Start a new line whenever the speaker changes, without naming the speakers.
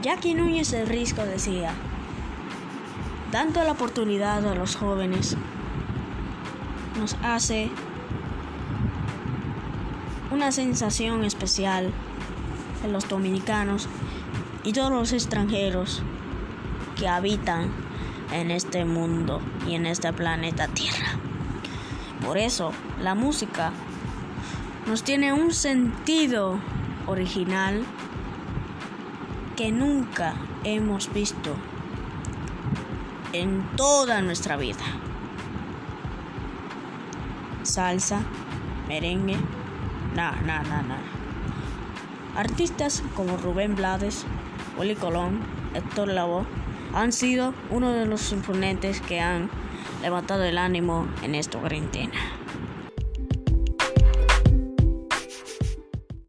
Jackie Núñez del Risco decía, dando la oportunidad a los jóvenes nos hace una sensación especial en los dominicanos y todos los extranjeros que habitan en este mundo y en este planeta Tierra. Por eso la música nos tiene un sentido original que nunca hemos visto en toda nuestra vida. Salsa, merengue, nada, nada, nada. Artistas como Rubén Blades, Willy Colón, Héctor Lavoe han sido uno de los imponentes que han levantado el ánimo en esta cuarentena.